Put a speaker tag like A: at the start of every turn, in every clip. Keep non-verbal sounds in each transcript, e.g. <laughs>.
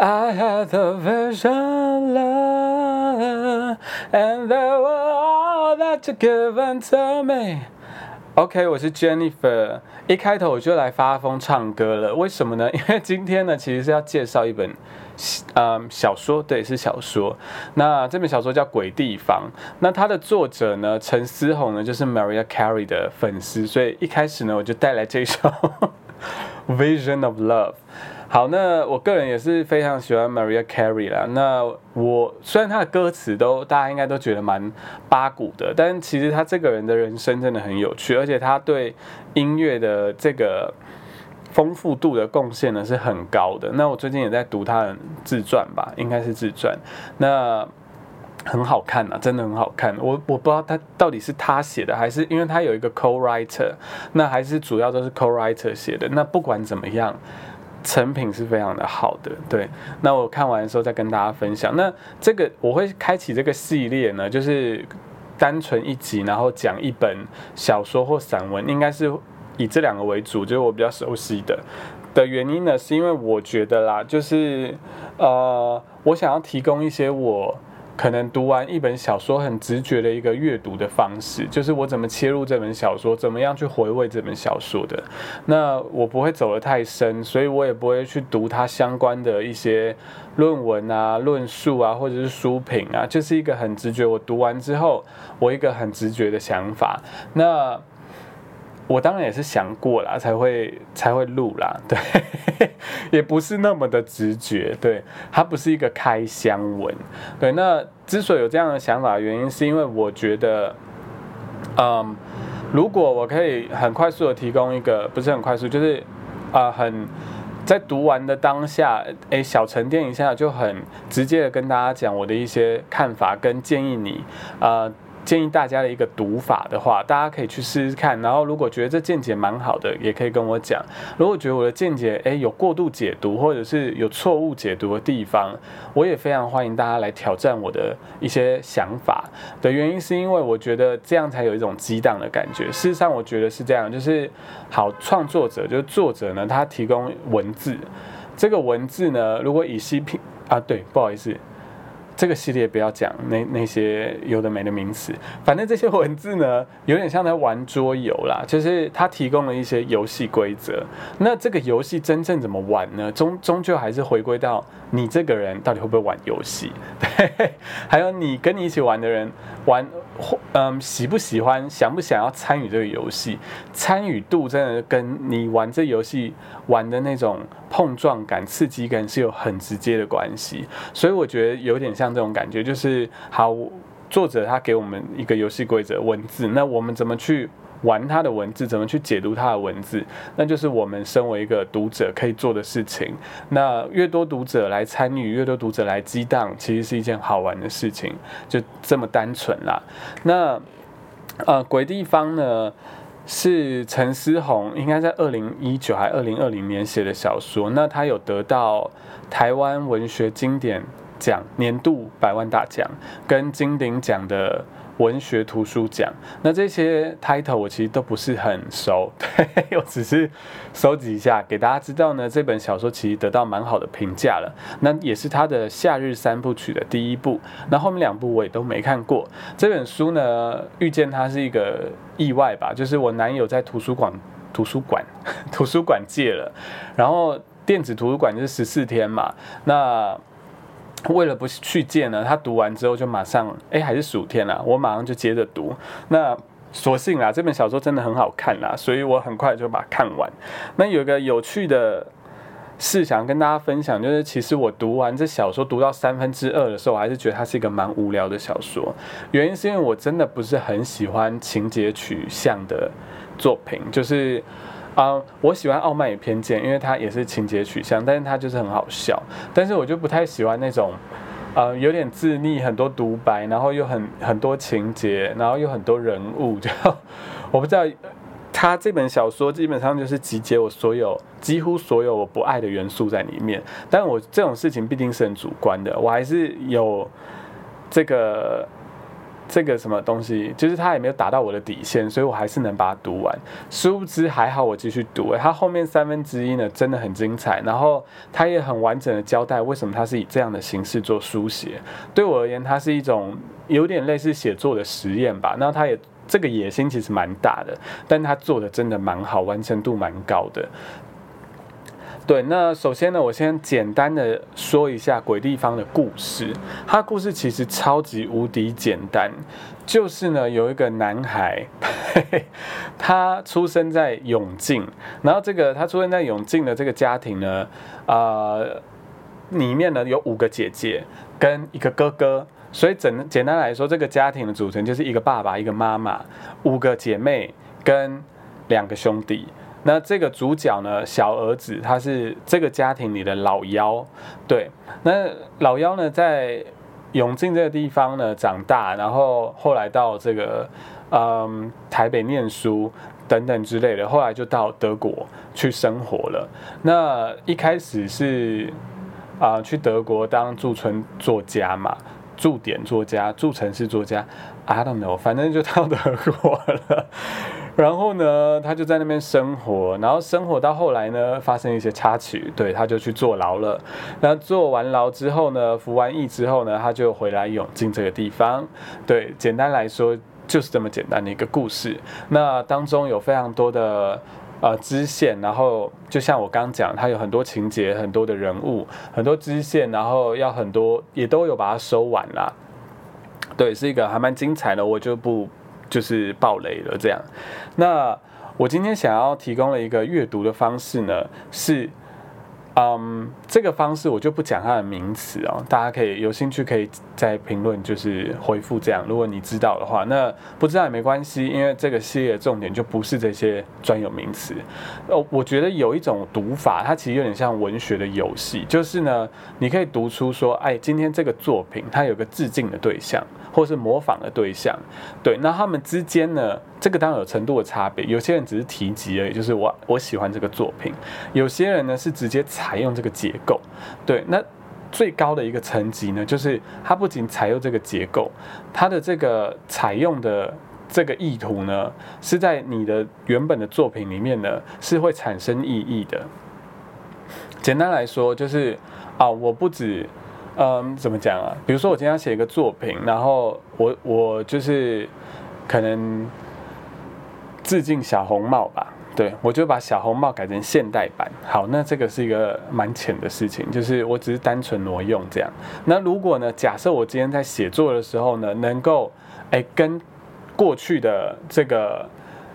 A: I had a vision love, and they were all that you given to me. OK，我是 Jennifer。一开头我就来发疯唱歌了，为什么呢？因为今天呢，其实是要介绍一本，嗯，小说，对，是小说。那这本小说叫《鬼地方》，那它的作者呢，陈思宏呢，就是 Maria Carey 的粉丝，所以一开始呢，我就带来这首 Vision of Love。好，那我个人也是非常喜欢 Maria Carey 啦。那我虽然她的歌词都大家应该都觉得蛮八股的，但其实她这个人的人生真的很有趣，而且她对音乐的这个丰富度的贡献呢是很高的。那我最近也在读她的自传吧，应该是自传，那很好看啊，真的很好看。我我不知道他到底是他写的，还是因为他有一个 co-writer，那还是主要都是 co-writer 写的。那不管怎么样。成品是非常的好的，对。那我看完的时候再跟大家分享。那这个我会开启这个系列呢，就是单纯一集，然后讲一本小说或散文，应该是以这两个为主，就是我比较熟悉的。的原因呢，是因为我觉得啦，就是呃，我想要提供一些我。可能读完一本小说很直觉的一个阅读的方式，就是我怎么切入这本小说，怎么样去回味这本小说的。那我不会走得太深，所以我也不会去读它相关的一些论文啊、论述啊，或者是书评啊，就是一个很直觉。我读完之后，我一个很直觉的想法。那。我当然也是想过啦，才会才会录啦，对，<laughs> 也不是那么的直觉，对，它不是一个开箱文，对。那之所以有这样的想法，原因是因为我觉得，嗯，如果我可以很快速的提供一个，不是很快速，就是啊，很在读完的当下，哎，小沉淀一下，就很直接的跟大家讲我的一些看法跟建议你，啊。建议大家的一个读法的话，大家可以去试试看。然后，如果觉得这见解蛮好的，也可以跟我讲。如果觉得我的见解诶有过度解读，或者是有错误解读的地方，我也非常欢迎大家来挑战我的一些想法。的原因是因为我觉得这样才有一种激荡的感觉。事实上，我觉得是这样，就是好创作者，就是作者呢，他提供文字，这个文字呢，如果以 CP 啊，对，不好意思。这个系列不要讲那那些有的没的名词，反正这些文字呢，有点像在玩桌游啦，就是它提供了一些游戏规则。那这个游戏真正怎么玩呢？终终究还是回归到你这个人到底会不会玩游戏，对，<laughs> 还有你跟你一起玩的人玩，嗯，喜不喜欢，想不想要参与这个游戏，参与度真的跟你玩这游戏玩的那种碰撞感、刺激感是有很直接的关系。所以我觉得有点像。这种感觉就是好，作者他给我们一个游戏规则文字，那我们怎么去玩他的文字，怎么去解读他的文字，那就是我们身为一个读者可以做的事情。那越多读者来参与，越多读者来激荡，其实是一件好玩的事情，就这么单纯啦。那呃，鬼地方呢是陈思宏应该在二零一九还二零二零年写的小说，那他有得到台湾文学经典。奖年度百万大奖跟金鼎奖的文学图书奖，那这些 title 我其实都不是很熟，<laughs> 对，我只是收集一下给大家知道呢。这本小说其实得到蛮好的评价了，那也是他的夏日三部曲的第一部。那后面两部我也都没看过。这本书呢，遇见它是一个意外吧，就是我男友在图书馆图书馆 <laughs> 图书馆借了，然后电子图书馆就是十四天嘛，那。为了不去见呢，他读完之后就马上，哎，还是暑天啦，我马上就接着读。那所幸啦，这本小说真的很好看啦，所以我很快就把它看完。那有个有趣的事想跟大家分享，就是其实我读完这小说读到三分之二的时候，我还是觉得它是一个蛮无聊的小说。原因是因为我真的不是很喜欢情节取向的作品，就是。啊，我喜欢《傲慢与偏见》，因为它也是情节取向，但是它就是很好笑。但是我就不太喜欢那种，呃，有点自溺、很多独白，然后又很很多情节，然后又很多人物，就 <laughs> 我不知道。他这本小说基本上就是集结我所有、几乎所有我不爱的元素在里面。但我这种事情必定是很主观的，我还是有这个。这个什么东西，就是他也没有达到我的底线，所以我还是能把它读完。殊不知还好我继续读，他后面三分之一呢真的很精彩，然后他也很完整的交代为什么他是以这样的形式做书写。对我而言，它是一种有点类似写作的实验吧。那他也这个野心其实蛮大的，但他做的真的蛮好，完成度蛮高的。对，那首先呢，我先简单的说一下鬼地方的故事。它故事其实超级无敌简单，就是呢，有一个男孩，他出生在永靖，然后这个他出生在永靖的这个家庭呢，呃，里面呢有五个姐姐跟一个哥哥，所以整简单来说，这个家庭的组成就是一个爸爸，一个妈妈，五个姐妹跟两个兄弟。那这个主角呢，小儿子他是这个家庭里的老幺，对。那老幺呢，在永靖这个地方呢长大，然后后来到这个嗯台北念书等等之类的，后来就到德国去生活了。那一开始是啊去德国当驻村作家嘛，驻点作家，驻城市作家，I don't know，反正就到德国了。然后呢，他就在那边生活，然后生活到后来呢，发生一些插曲，对，他就去坐牢了。那坐完牢之后呢，服完役之后呢，他就回来涌进这个地方。对，简单来说就是这么简单的一个故事。那当中有非常多的呃支线，然后就像我刚讲，它有很多情节、很多的人物、很多支线，然后要很多也都有把它收完啦。对，是一个还蛮精彩的，我就不。就是爆雷了，这样。那我今天想要提供了一个阅读的方式呢，是。嗯，这个方式我就不讲它的名词哦，大家可以有兴趣可以在评论就是回复这样。如果你知道的话，那不知道也没关系，因为这个系列重点就不是这些专有名词。哦，我觉得有一种读法，它其实有点像文学的游戏，就是呢，你可以读出说，哎，今天这个作品它有个致敬的对象，或是模仿的对象，对，那他们之间呢？这个当然有程度的差别，有些人只是提及而已，就是我我喜欢这个作品；有些人呢是直接采用这个结构。对，那最高的一个层级呢，就是它不仅采用这个结构，它的这个采用的这个意图呢，是在你的原本的作品里面呢是会产生意义的。简单来说，就是啊，我不止，嗯，怎么讲啊？比如说我今天要写一个作品，然后我我就是可能。致敬小红帽吧，对我就把小红帽改成现代版。好，那这个是一个蛮浅的事情，就是我只是单纯挪用这样。那如果呢，假设我今天在写作的时候呢，能够哎跟过去的这个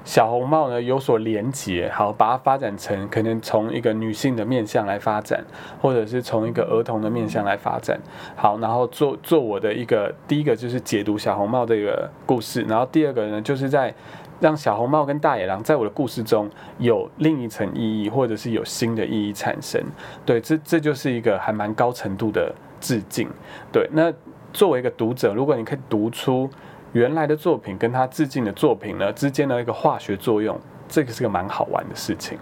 A: 小红帽呢有所连结，好，把它发展成可能从一个女性的面相来发展，或者是从一个儿童的面相来发展。好，然后做做我的一个第一个就是解读小红帽这个故事，然后第二个呢就是在。让小红帽跟大野狼在我的故事中有另一层意义，或者是有新的意义产生。对，这这就是一个还蛮高程度的致敬。对，那作为一个读者，如果你可以读出原来的作品跟他致敬的作品呢之间的一个化学作用，这个是个蛮好玩的事情。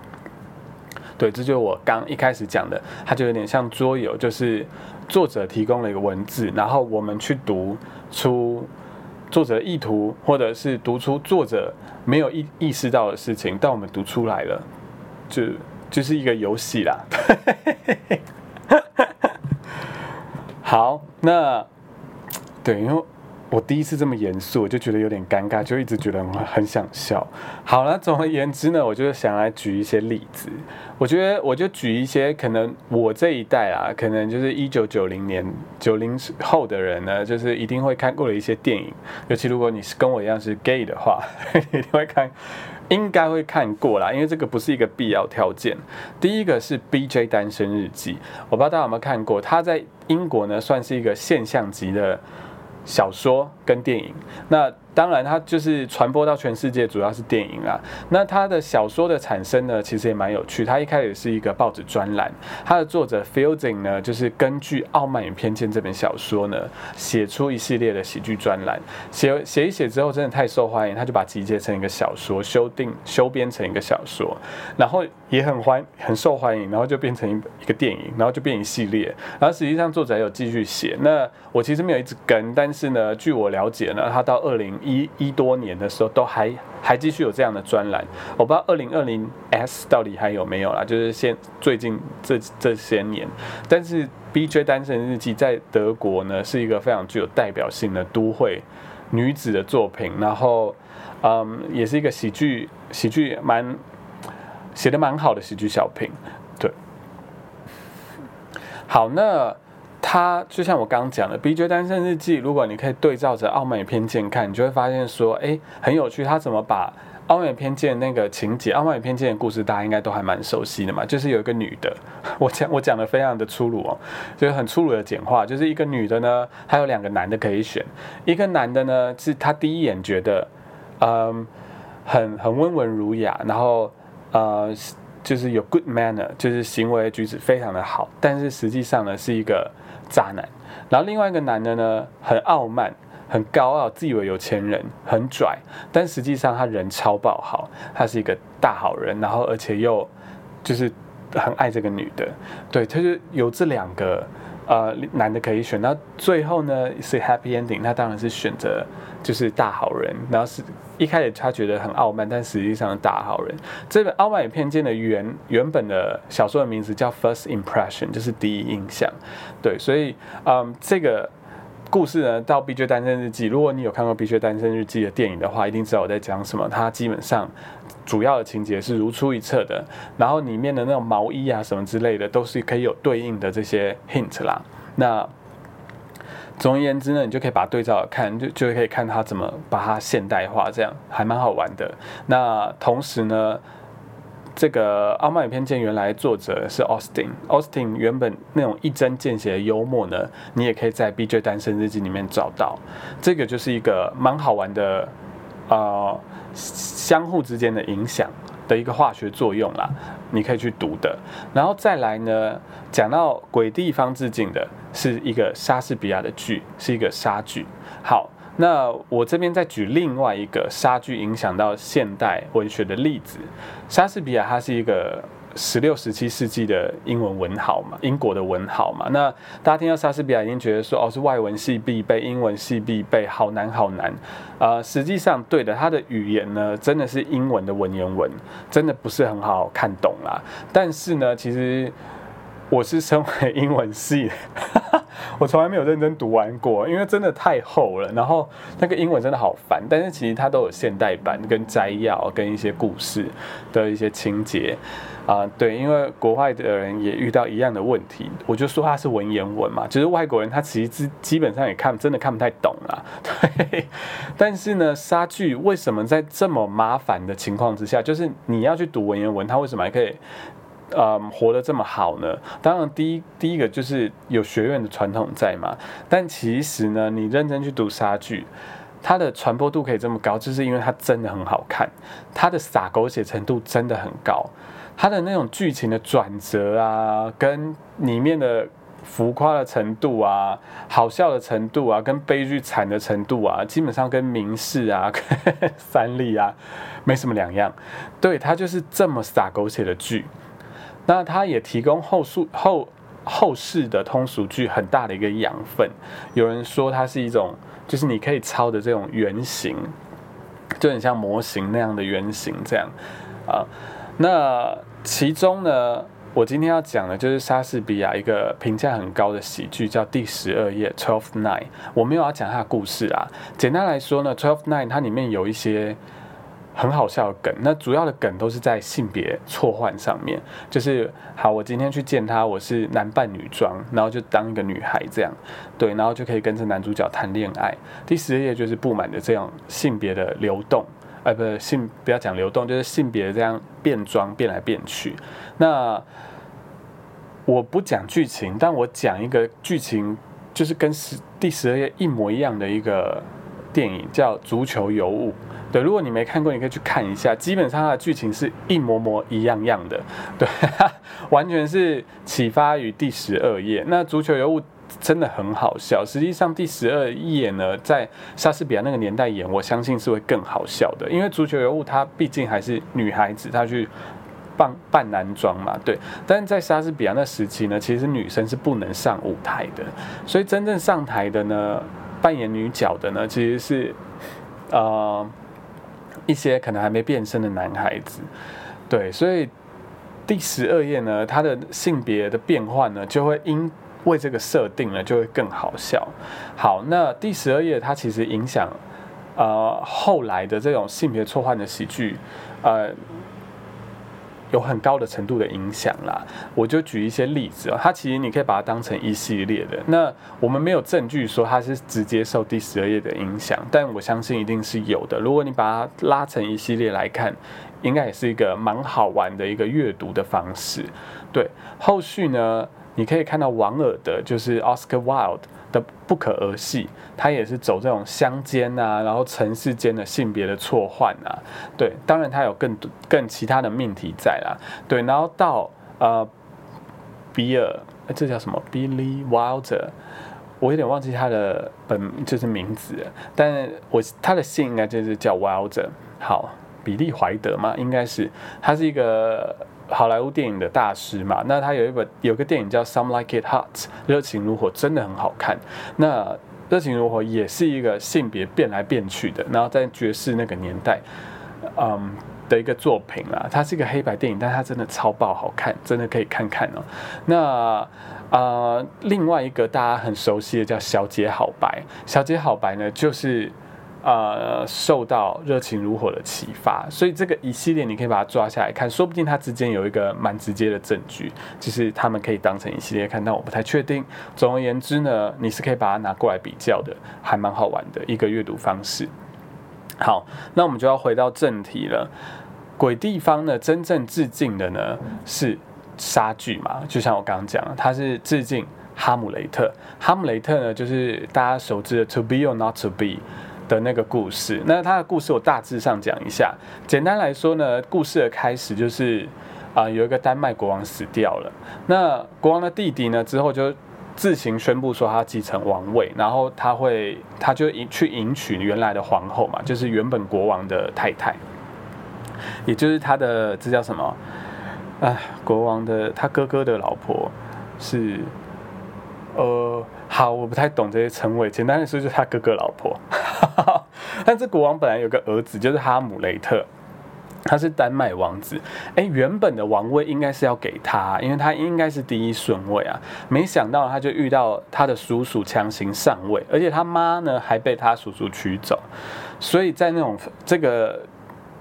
A: 对，这就是我刚一开始讲的，它就有点像桌游，就是作者提供了一个文字，然后我们去读出。作者的意图，或者是读出作者没有意意识到的事情，但我们读出来了，就就是一个游戏啦。<laughs> 好，那对，因为。我第一次这么严肃，我就觉得有点尴尬，就一直觉得很很想笑。好了，总而言之呢，我就想来举一些例子。我觉得我就举一些可能我这一代啊，可能就是一九九零年九零后的人呢，就是一定会看过的一些电影。尤其如果你是跟我一样是 gay 的话，<laughs> 一定会看，应该会看过啦，因为这个不是一个必要条件。第一个是 B.J. 单身日记，我不知道大家有没有看过，他在英国呢算是一个现象级的。小说跟电影，那当然它就是传播到全世界，主要是电影啦。那它的小说的产生呢，其实也蛮有趣。它一开始是一个报纸专栏，它的作者 Fielding 呢，就是根据《傲慢与偏见》这本小说呢，写出一系列的喜剧专栏。写写一写之后，真的太受欢迎，他就把集结成一个小说，修订修编成一个小说，然后也很欢很受欢迎，然后就变成一一个电影，然后就变一系列。然后实际上作者有继续写。那我其实没有一直跟，但是呢，据我了解呢，他到二零一一多年的时候都还还继续有这样的专栏。我不知道二零二零 S 到底还有没有啦，就是现最近这这些年。但是 B J 单身日记在德国呢是一个非常具有代表性的都会女子的作品，然后嗯，也是一个喜剧喜剧蛮写的蛮好的喜剧小品。对，好那。他就像我刚刚讲的《B J 单身日记》，如果你可以对照着《傲慢与偏见》看，你就会发现说，哎，很有趣。他怎么把《傲慢与偏见》那个情节，《傲慢与偏见》的故事，大家应该都还蛮熟悉的嘛？就是有一个女的，我讲 <laughs> 我讲的非常的粗鲁哦，就是很粗鲁的简化，就是一个女的呢，还有两个男的可以选。一个男的呢，是他第一眼觉得，嗯，很很温文儒雅，然后呃，就是有 good manner，就是行为举止非常的好，但是实际上呢，是一个。渣男，然后另外一个男的呢，很傲慢，很高傲，自以为有钱人，很拽，但实际上他人超爆好，他是一个大好人，然后而且又就是很爱这个女的，对，他就有这两个。呃，男的可以选，那最后呢是 happy ending，那当然是选择就是大好人，然后是一开始他觉得很傲慢，但实际上大好人。这本《傲慢与偏见》的原原本的小说的名字叫 First Impression，就是第一印象。对，所以嗯，这个。故事呢，到《B 绝单身日记》，如果你有看过《B 绝单身日记》的电影的话，一定知道我在讲什么。它基本上主要的情节是如出一辙的，然后里面的那种毛衣啊什么之类的，都是可以有对应的这些 hint 啦。那总而言之呢，你就可以把对照看，就就可以看它怎么把它现代化，这样还蛮好玩的。那同时呢。这个《傲慢与偏见》原来作者是 Austin，Austin 原本那种一针见血的幽默呢，你也可以在《B J 单身日记》里面找到。这个就是一个蛮好玩的，呃，相互之间的影响的一个化学作用啦，你可以去读的。然后再来呢，讲到鬼地方致敬的是一个莎士比亚的剧，是一个莎剧。好。那我这边再举另外一个莎剧影响到现代文学的例子，莎士比亚他是一个十六、十七世纪的英文文豪嘛，英国的文豪嘛。那大家听到莎士比亚，已经觉得说哦，是外文系必备，英文系必备，好难好难。呃，实际上对的，他的语言呢，真的是英文的文言文，真的不是很好看懂啦。但是呢，其实。我是身为英文系，<laughs> 我从来没有认真读完过，因为真的太厚了。然后那个英文真的好烦，但是其实它都有现代版跟摘要跟一些故事的一些情节啊。对，因为国外的人也遇到一样的问题，我就说它是文言文嘛，就是外国人他其实基基本上也看真的看不太懂啦。<laughs> 对，但是呢，杀剧为什么在这么麻烦的情况之下，就是你要去读文言文，它为什么还可以？嗯，活得这么好呢？当然，第一第一个就是有学院的传统在嘛。但其实呢，你认真去读莎剧，它的传播度可以这么高，就是因为它真的很好看，它的撒狗血程度真的很高，它的那种剧情的转折啊，跟里面的浮夸的程度啊，好笑的程度啊，跟悲剧惨的程度啊，基本上跟明世啊、<laughs> 三立啊没什么两样。对，它就是这么撒狗血的剧。那它也提供后述后后世的通俗剧很大的一个养分。有人说它是一种，就是你可以抄的这种原型，就很像模型那样的原型这样啊。那其中呢，我今天要讲的就是莎士比亚一个评价很高的喜剧，叫《第十二页》（Twelfth Night）。我没有要讲它的故事啊。简单来说呢，《Twelfth Night》它里面有一些。很好笑的梗，那主要的梗都是在性别错换上面，就是好，我今天去见他，我是男扮女装，然后就当一个女孩这样，对，然后就可以跟着男主角谈恋爱。第十页就是布满的这样性别的流动，呃，不是性，不要讲流动，就是性别这样变装变来变去。那我不讲剧情，但我讲一个剧情，就是跟十第十二页一模一样的一个。电影叫《足球尤物》。对，如果你没看过，你可以去看一下。基本上它的剧情是一模模一样样的，对，<laughs> 完全是启发于第十二页。那《足球尤物》真的很好笑。实际上第十二页呢，在莎士比亚那个年代演，我相信是会更好笑的，因为《足球尤物》它毕竟还是女孩子，她去扮扮男装嘛，对。但是在莎士比亚那时期呢，其实女生是不能上舞台的，所以真正上台的呢，扮演女角的呢，其实是呃。一些可能还没变身的男孩子，对，所以第十二页呢，它的性别的变换呢，就会因为这个设定呢，就会更好笑。好，那第十二页它其实影响呃后来的这种性别错换的喜剧，呃。有很高的程度的影响啦，我就举一些例子哦。它其实你可以把它当成一系列的。那我们没有证据说它是直接受第十二页的影响，但我相信一定是有的。如果你把它拉成一系列来看，应该也是一个蛮好玩的一个阅读的方式。对，后续呢，你可以看到王尔的，就是 Oscar Wilde。的不可儿戏，他也是走这种乡间啊，然后城市间的性别的错换啊，对，当然他有更多更其他的命题在啦，对，然后到呃比尔，这叫什么？Billy Wilder，我有点忘记他的本就是名字，但我他的姓应该就是叫 Wilder，好，比利怀德嘛，应该是，他是一个。好莱坞电影的大师嘛，那他有一本有个电影叫《Some Like It Hot》，热情如火，真的很好看。那热情如火也是一个性别变来变去的，然后在爵士那个年代，嗯的一个作品啊，它是一个黑白电影，但它真的超爆好看，真的可以看看哦。那啊，另外一个大家很熟悉的叫《小姐好白》，《小姐好白》呢就是。呃，受到热情如火的启发，所以这个一系列你可以把它抓下来看，说不定它之间有一个蛮直接的证据，就是他们可以当成一系列看，但我不太确定。总而言之呢，你是可以把它拿过来比较的，还蛮好玩的一个阅读方式。好，那我们就要回到正题了。鬼地方呢，真正致敬的呢是杀剧嘛，就像我刚刚讲，它是致敬哈姆雷特。哈姆雷特呢，就是大家熟知的 To be or not to be。的那个故事，那他的故事我大致上讲一下。简单来说呢，故事的开始就是啊，有一个丹麦国王死掉了。那国王的弟弟呢，之后就自行宣布说他继承王位，然后他会他就迎去迎娶原来的皇后嘛，就是原本国王的太太，也就是他的这叫什么？哎，国王的他哥哥的老婆是呃。好，我不太懂这些称谓。简单的说，就是他哥哥老婆。<laughs> 但这国王本来有个儿子，就是哈姆雷特，他是丹麦王子。哎，原本的王位应该是要给他，因为他应该是第一顺位啊。没想到他就遇到他的叔叔强行上位，而且他妈呢还被他叔叔娶走。所以在那种这个。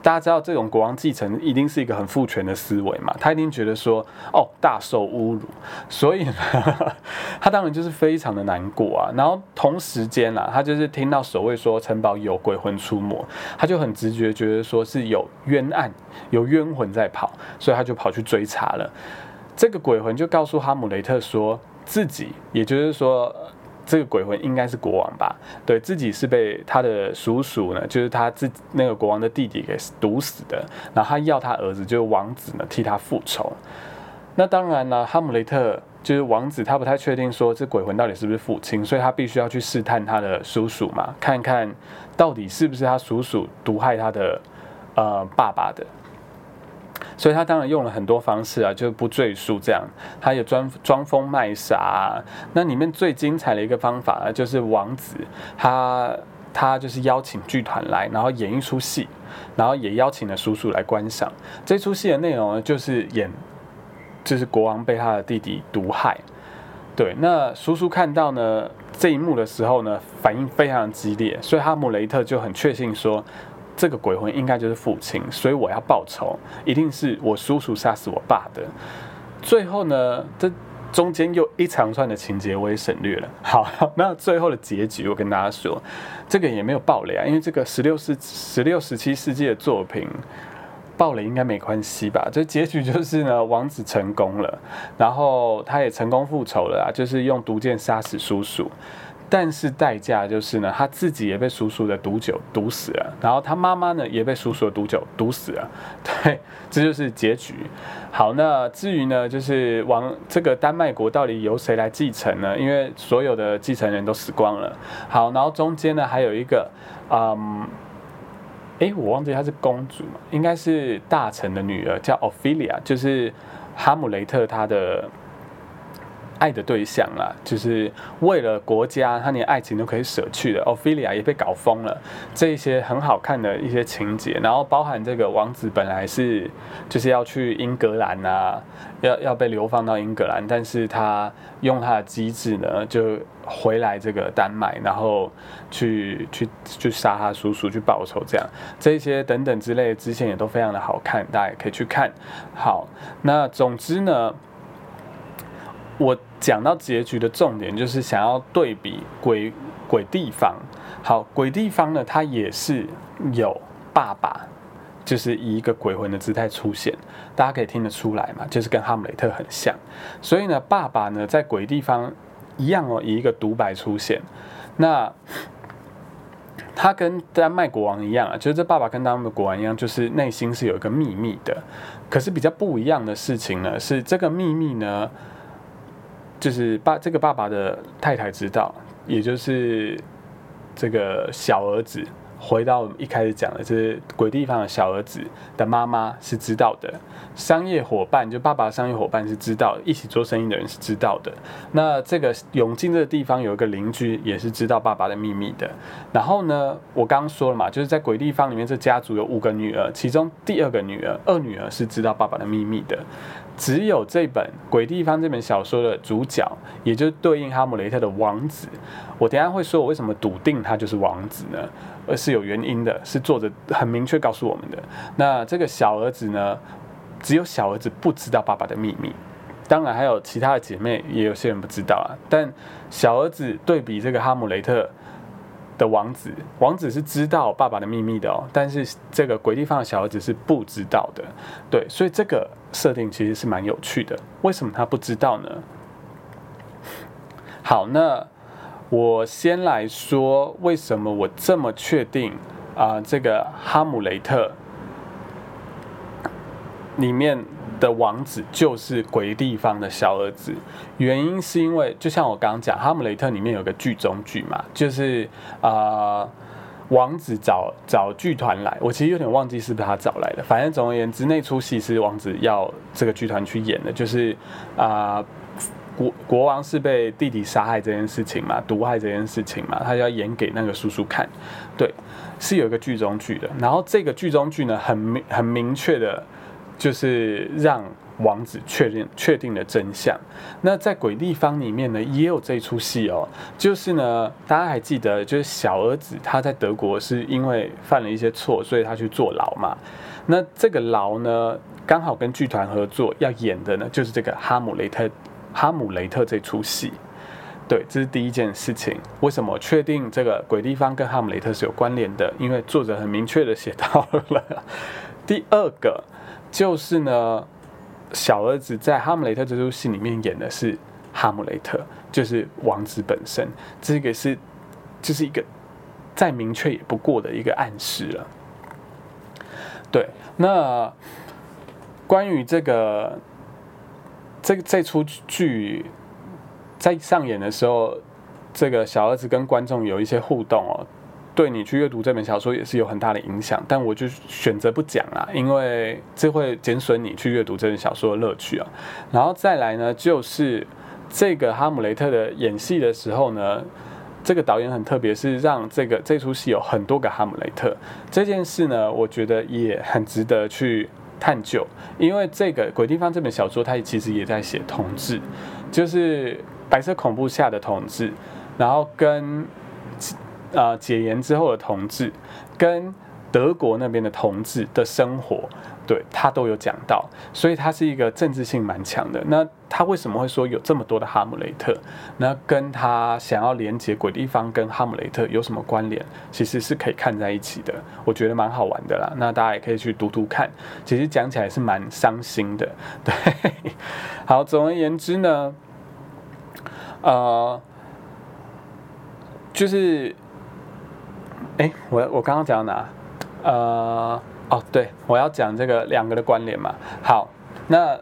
A: 大家知道这种国王继承一定是一个很父权的思维嘛？他一定觉得说，哦，大受侮辱，所以，<laughs> 他当然就是非常的难过啊。然后同时间啊，他就是听到守卫说城堡有鬼魂出没，他就很直觉觉得说是有冤案，有冤魂在跑，所以他就跑去追查了。这个鬼魂就告诉哈姆雷特说自己，也就是说。这个鬼魂应该是国王吧？对自己是被他的叔叔呢，就是他自那个国王的弟弟给毒死的。然后他要他儿子就是王子呢替他复仇。那当然了，哈姆雷特就是王子，他不太确定说这鬼魂到底是不是父亲，所以他必须要去试探他的叔叔嘛，看看到底是不是他叔叔毒害他的呃爸爸的。所以他当然用了很多方式啊，就是不赘述。这样，他也装装疯卖傻。那里面最精彩的一个方法呢，就是王子他他就是邀请剧团来，然后演一出戏，然后也邀请了叔叔来观赏。这出戏的内容呢，就是演就是国王被他的弟弟毒害。对，那叔叔看到呢这一幕的时候呢，反应非常激烈，所以哈姆雷特就很确信说。这个鬼魂应该就是父亲，所以我要报仇，一定是我叔叔杀死我爸的。最后呢，这中间又一长串的情节我也省略了。<laughs> 好，那最后的结局我跟大家说，这个也没有爆雷啊，因为这个十六世、十六、十七世纪的作品，爆雷应该没关系吧？这结局就是呢，王子成功了，然后他也成功复仇了啊，就是用毒箭杀死叔叔。但是代价就是呢，他自己也被叔叔的毒酒毒死了，然后他妈妈呢也被叔叔的毒酒毒死了。<laughs> 对，这就是结局。好，那至于呢，就是王这个丹麦国到底由谁来继承呢？因为所有的继承人都死光了。好，然后中间呢还有一个，嗯。哎，我忘记她是公主，应该是大臣的女儿，叫 Ophelia，就是哈姆雷特他的爱的对象啦，就是为了国家，他连爱情都可以舍去的。Ophelia 也被搞疯了，这一些很好看的一些情节，然后包含这个王子本来是就是要去英格兰啊，要要被流放到英格兰，但是他用他的机智呢，就回来这个丹麦，然后去去去杀他叔叔去报仇，这样这些等等之类的，之前也都非常的好看，大家也可以去看。好，那总之呢。我讲到结局的重点，就是想要对比鬼鬼地方。好，鬼地方呢，它也是有爸爸，就是以一个鬼魂的姿态出现，大家可以听得出来嘛，就是跟哈姆雷特很像。所以呢，爸爸呢在鬼地方一样哦，以一个独白出现。那他跟丹麦国王一样啊，就是这爸爸跟丹麦国王一样，就是内心是有一个秘密的。可是比较不一样的事情呢，是这个秘密呢。就是爸这个爸爸的太太知道，也就是这个小儿子回到一开始讲的，就是鬼地方的小儿子的妈妈是知道的，商业伙伴就爸爸的商业伙伴是知道，一起做生意的人是知道的。那这个永进这个地方有一个邻居也是知道爸爸的秘密的。然后呢，我刚刚说了嘛，就是在鬼地方里面，这家族有五个女儿，其中第二个女儿二女儿是知道爸爸的秘密的。只有这本《鬼地方》这本小说的主角，也就是对应哈姆雷特的王子。我等下会说，我为什么笃定他就是王子呢？而是有原因的，是作者很明确告诉我们的。那这个小儿子呢，只有小儿子不知道爸爸的秘密，当然还有其他的姐妹，也有些人不知道啊。但小儿子对比这个哈姆雷特。的王子，王子是知道爸爸的秘密的哦，但是这个鬼地方的小儿子是不知道的，对，所以这个设定其实是蛮有趣的。为什么他不知道呢？好，那我先来说为什么我这么确定啊，这个哈姆雷特里面。的王子就是鬼地方的小儿子，原因是因为就像我刚刚讲，《哈姆雷特》里面有个剧中剧嘛，就是啊，王子找找剧团来，我其实有点忘记是不是他找来的，反正总而言之，那出戏是王子要这个剧团去演的，就是啊，国国王是被弟弟杀害这件事情嘛，毒害这件事情嘛，他要演给那个叔叔看，对，是有一个剧中剧的，然后这个剧中剧呢，很明很明确的。就是让王子确认确定了真相。那在鬼地方里面呢，也有这出戏哦。就是呢，大家还记得，就是小儿子他在德国是因为犯了一些错，所以他去坐牢嘛。那这个牢呢，刚好跟剧团合作要演的呢，就是这个哈姆雷特。哈姆雷特这出戏，对，这是第一件事情。为什么确定这个鬼地方跟哈姆雷特是有关联的？因为作者很明确的写到了。第二个。就是呢，小儿子在《哈姆雷特》这出戏里面演的是哈姆雷特，就是王子本身。这个是，就是一个再明确也不过的一个暗示了。对，那关于这个这这出剧在上演的时候，这个小儿子跟观众有一些互动哦。对你去阅读这本小说也是有很大的影响，但我就选择不讲啦，因为这会减损你去阅读这本小说的乐趣啊。然后再来呢，就是这个哈姆雷特的演戏的时候呢，这个导演很特别，是让这个这出戏有很多个哈姆雷特。这件事呢，我觉得也很值得去探究，因为这个《鬼地方》这本小说，它其实也在写同志，就是白色恐怖下的同志，然后跟。呃，解严之后的同志，跟德国那边的同志的生活，对他都有讲到，所以他是一个政治性蛮强的。那他为什么会说有这么多的哈姆雷特？那跟他想要连接鬼地方跟哈姆雷特有什么关联？其实是可以看在一起的，我觉得蛮好玩的啦。那大家也可以去读读看，其实讲起来是蛮伤心的。<laughs> 对，好，总而言之呢，呃。就是，哎，我我刚刚讲哪？呃，哦，对，我要讲这个两个的关联嘛。好，那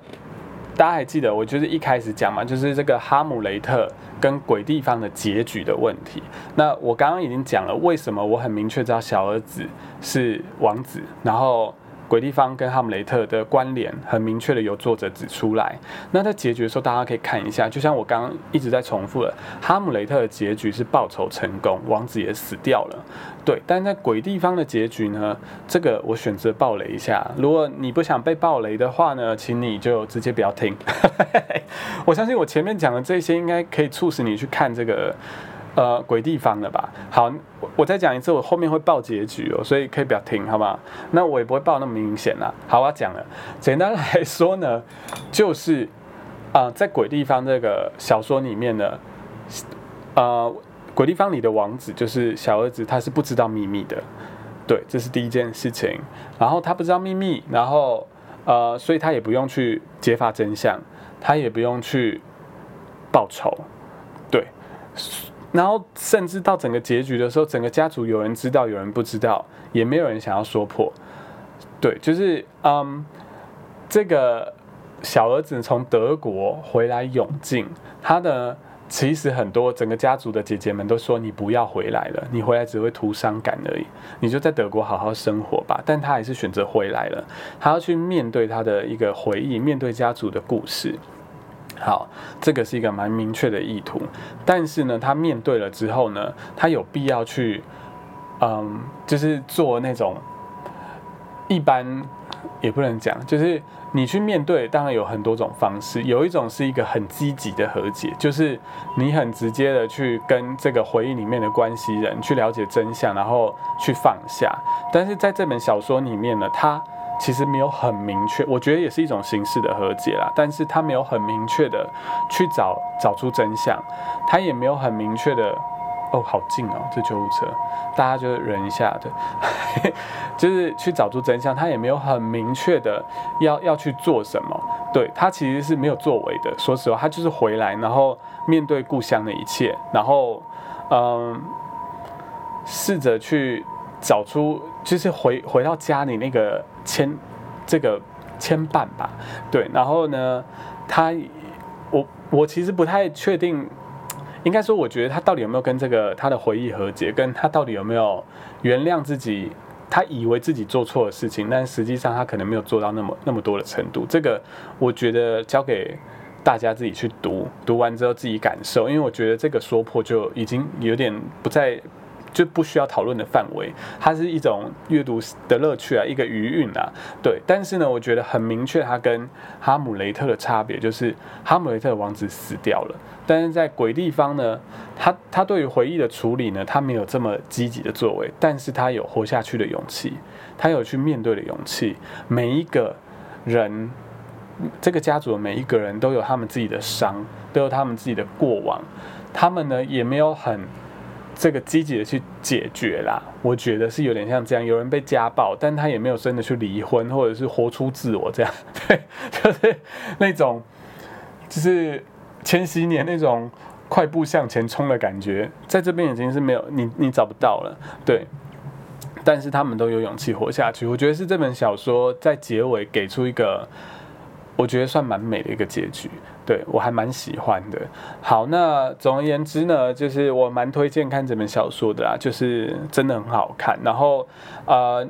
A: 大家还记得我就是一开始讲嘛，就是这个哈姆雷特跟鬼地方的结局的问题。那我刚刚已经讲了，为什么我很明确知道小儿子是王子，然后。鬼地方跟哈姆雷特的关联很明确的由作者指出来。那在结局的时候，大家可以看一下，就像我刚刚一直在重复的，哈姆雷特的结局是报仇成功，王子也死掉了。对，但在鬼地方的结局呢，这个我选择爆雷一下。如果你不想被爆雷的话呢，请你就直接不要听。<laughs> 我相信我前面讲的这些应该可以促使你去看这个。<laughs> 呃，鬼地方的吧。好，我再讲一次，我后面会报结局哦，所以可以不要听，好吗？那我也不会报那么明显啦。好，我要讲了。简单来说呢，就是啊，在鬼地方这个小说里面呢，呃，鬼地方里的王子就是小儿子，他是不知道秘密的。对，这是第一件事情。然后他不知道秘密，然后呃，所以他也不用去揭发真相，他也不用去报仇。对。然后甚至到整个结局的时候，整个家族有人知道，有人不知道，也没有人想要说破。对，就是嗯，这个小儿子从德国回来永靖，他的其实很多整个家族的姐姐们都说你不要回来了，你回来只会徒伤感而已，你就在德国好好生活吧。但他还是选择回来了，他要去面对他的一个回忆，面对家族的故事。好，这个是一个蛮明确的意图，但是呢，他面对了之后呢，他有必要去，嗯，就是做那种一般也不能讲，就是你去面对，当然有很多种方式，有一种是一个很积极的和解，就是你很直接的去跟这个回忆里面的关系人去了解真相，然后去放下。但是在这本小说里面呢，他。其实没有很明确，我觉得也是一种形式的和解啦。但是他没有很明确的去找找出真相，他也没有很明确的，哦，好近哦，这救护车，大家就忍一下的，<laughs> 就是去找出真相，他也没有很明确的要要去做什么。对他其实是没有作为的，说实话，他就是回来，然后面对故乡的一切，然后嗯，试着去找出，就是回回到家里那个。牵这个牵绊吧，对，然后呢，他我我其实不太确定，应该说，我觉得他到底有没有跟这个他的回忆和解，跟他到底有没有原谅自己，他以为自己做错的事情，但实际上他可能没有做到那么那么多的程度。这个我觉得交给大家自己去读，读完之后自己感受，因为我觉得这个说破就已经有点不再。就不需要讨论的范围，它是一种阅读的乐趣啊，一个余韵啊，对。但是呢，我觉得很明确，它跟哈姆雷特的差别就是，哈姆雷特王子死掉了，但是在鬼地方呢，他他对于回忆的处理呢，他没有这么积极的作为，但是他有活下去的勇气，他有去面对的勇气。每一个人，这个家族的每一个人都有他们自己的伤，都有他们自己的过往，他们呢也没有很。这个积极的去解决啦，我觉得是有点像这样，有人被家暴，但他也没有真的去离婚，或者是活出自我这样，<laughs> 对，就是那种，就是千禧年那种快步向前冲的感觉，在这边已经是没有你你找不到了，对，但是他们都有勇气活下去，我觉得是这本小说在结尾给出一个。我觉得算蛮美的一个结局，对我还蛮喜欢的。好，那总而言之呢，就是我蛮推荐看这本小说的啦，就是真的很好看。然后，呃，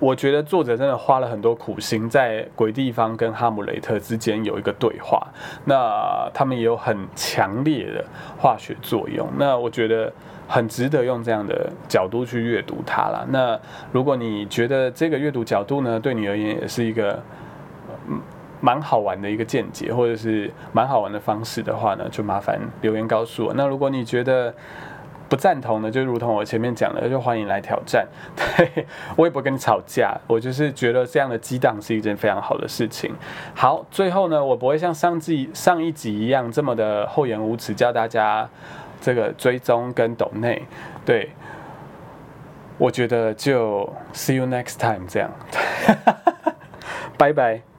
A: 我觉得作者真的花了很多苦心，在鬼地方跟哈姆雷特之间有一个对话，那他们也有很强烈的化学作用。那我觉得很值得用这样的角度去阅读它了。那如果你觉得这个阅读角度呢，对你而言也是一个，嗯。蛮好玩的一个见解，或者是蛮好玩的方式的话呢，就麻烦留言告诉我。那如果你觉得不赞同呢，就如同我前面讲的，就欢迎来挑战。<laughs> 对我也不跟你吵架，我就是觉得这样的激荡是一件非常好的事情。好，最后呢，我不会像上季上一集一样这么的厚颜无耻，教大家这个追踪跟抖内。对，我觉得就 see you next time 这样，<laughs> 拜拜。